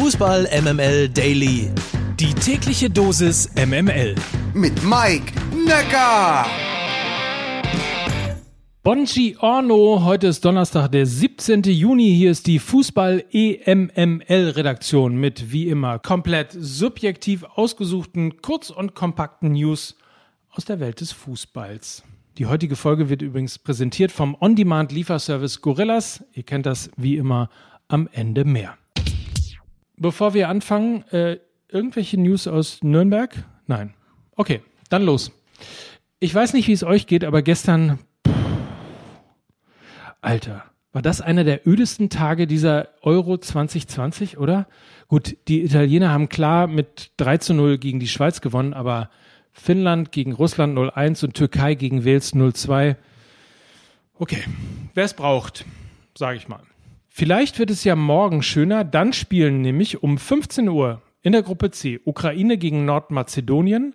Fußball MML Daily. Die tägliche Dosis MML. Mit Mike Necker. Buongiorno, heute ist Donnerstag, der 17. Juni. Hier ist die Fußball-EMML-Redaktion mit wie immer komplett subjektiv ausgesuchten, kurz und kompakten News aus der Welt des Fußballs. Die heutige Folge wird übrigens präsentiert vom On-Demand-Lieferservice Gorillas. Ihr kennt das wie immer am Ende mehr. Bevor wir anfangen, äh, irgendwelche News aus Nürnberg? Nein. Okay, dann los. Ich weiß nicht, wie es euch geht, aber gestern, pff, Alter, war das einer der ödesten Tage dieser Euro 2020, oder? Gut, die Italiener haben klar mit 3 zu 0 gegen die Schweiz gewonnen, aber Finnland gegen Russland 0-1 und Türkei gegen Wales 0-2. Okay, wer es braucht, sage ich mal. Vielleicht wird es ja morgen schöner. Dann spielen nämlich um 15 Uhr in der Gruppe C Ukraine gegen Nordmazedonien.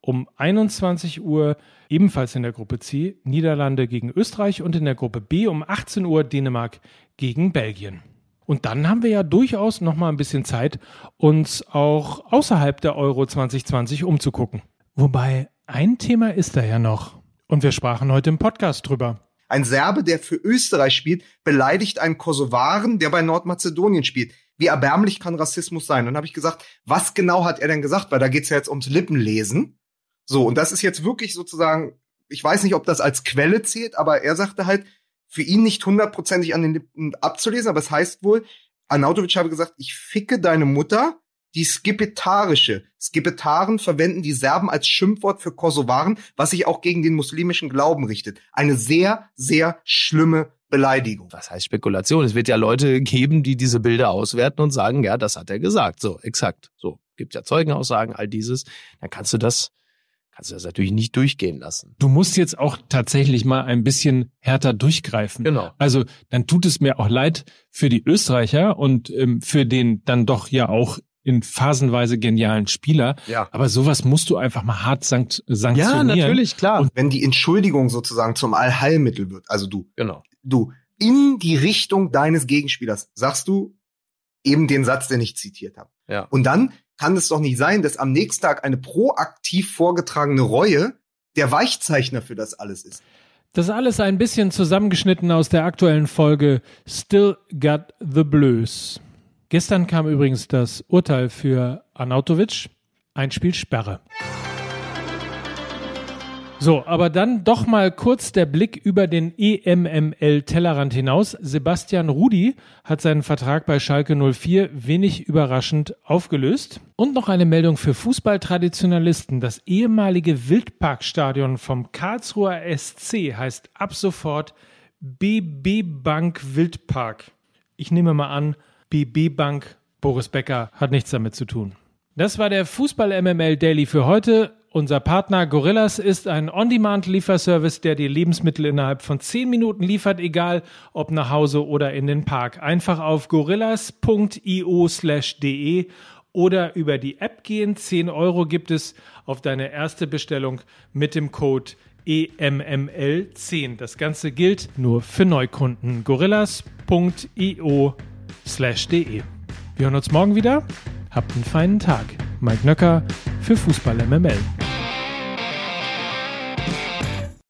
Um 21 Uhr ebenfalls in der Gruppe C Niederlande gegen Österreich und in der Gruppe B um 18 Uhr Dänemark gegen Belgien. Und dann haben wir ja durchaus noch mal ein bisschen Zeit, uns auch außerhalb der Euro 2020 umzugucken. Wobei ein Thema ist da ja noch. Und wir sprachen heute im Podcast drüber. Ein Serbe, der für Österreich spielt, beleidigt einen Kosovaren, der bei Nordmazedonien spielt. Wie erbärmlich kann Rassismus sein? Und dann habe ich gesagt, was genau hat er denn gesagt? Weil da geht's ja jetzt ums Lippenlesen. So, und das ist jetzt wirklich sozusagen, ich weiß nicht, ob das als Quelle zählt, aber er sagte halt, für ihn nicht hundertprozentig an den Lippen abzulesen, aber es heißt wohl, Arnautovic habe gesagt, ich ficke deine Mutter, die skipetarische. Skipetaren verwenden die Serben als Schimpfwort für Kosovaren, was sich auch gegen den muslimischen Glauben richtet. Eine sehr, sehr schlimme Beleidigung. Was heißt Spekulation? Es wird ja Leute geben, die diese Bilder auswerten und sagen, ja, das hat er gesagt. So, exakt. So, gibt ja Zeugenaussagen, all dieses. Dann kannst du das kannst du das natürlich nicht durchgehen lassen. Du musst jetzt auch tatsächlich mal ein bisschen härter durchgreifen. Genau. Also dann tut es mir auch leid für die Österreicher und ähm, für den dann doch ja auch in phasenweise genialen Spieler. Ja. Aber sowas musst du einfach mal hart sankt sanktionieren. Ja, natürlich, klar. Und wenn die Entschuldigung sozusagen zum Allheilmittel wird, also du, genau. du in die Richtung deines Gegenspielers sagst du eben den Satz, den ich zitiert habe. Ja. Und dann kann es doch nicht sein, dass am nächsten Tag eine proaktiv vorgetragene Reue der Weichzeichner für das alles ist. Das alles ein bisschen zusammengeschnitten aus der aktuellen Folge Still Got the Blues. Gestern kam übrigens das Urteil für Arnautovic. Einspielsperre. So, aber dann doch mal kurz der Blick über den EMML-Tellerrand hinaus. Sebastian Rudi hat seinen Vertrag bei Schalke 04 wenig überraschend aufgelöst. Und noch eine Meldung für Fußballtraditionalisten. Das ehemalige Wildparkstadion vom Karlsruher SC heißt ab sofort BB Bank Wildpark. Ich nehme mal an, BB Bank Boris Becker hat nichts damit zu tun. Das war der Fußball MML Daily für heute. Unser Partner Gorillas ist ein On-Demand-Lieferservice, der dir Lebensmittel innerhalb von 10 Minuten liefert, egal ob nach Hause oder in den Park. Einfach auf gorillas.io slash de oder über die App gehen. 10 Euro gibt es auf deine erste Bestellung mit dem Code E EMML10. Das Ganze gilt nur für Neukunden. gorillas.io slash de. Wir hören uns morgen wieder. Habt einen feinen Tag. Mike Nöcker für Fußball MML.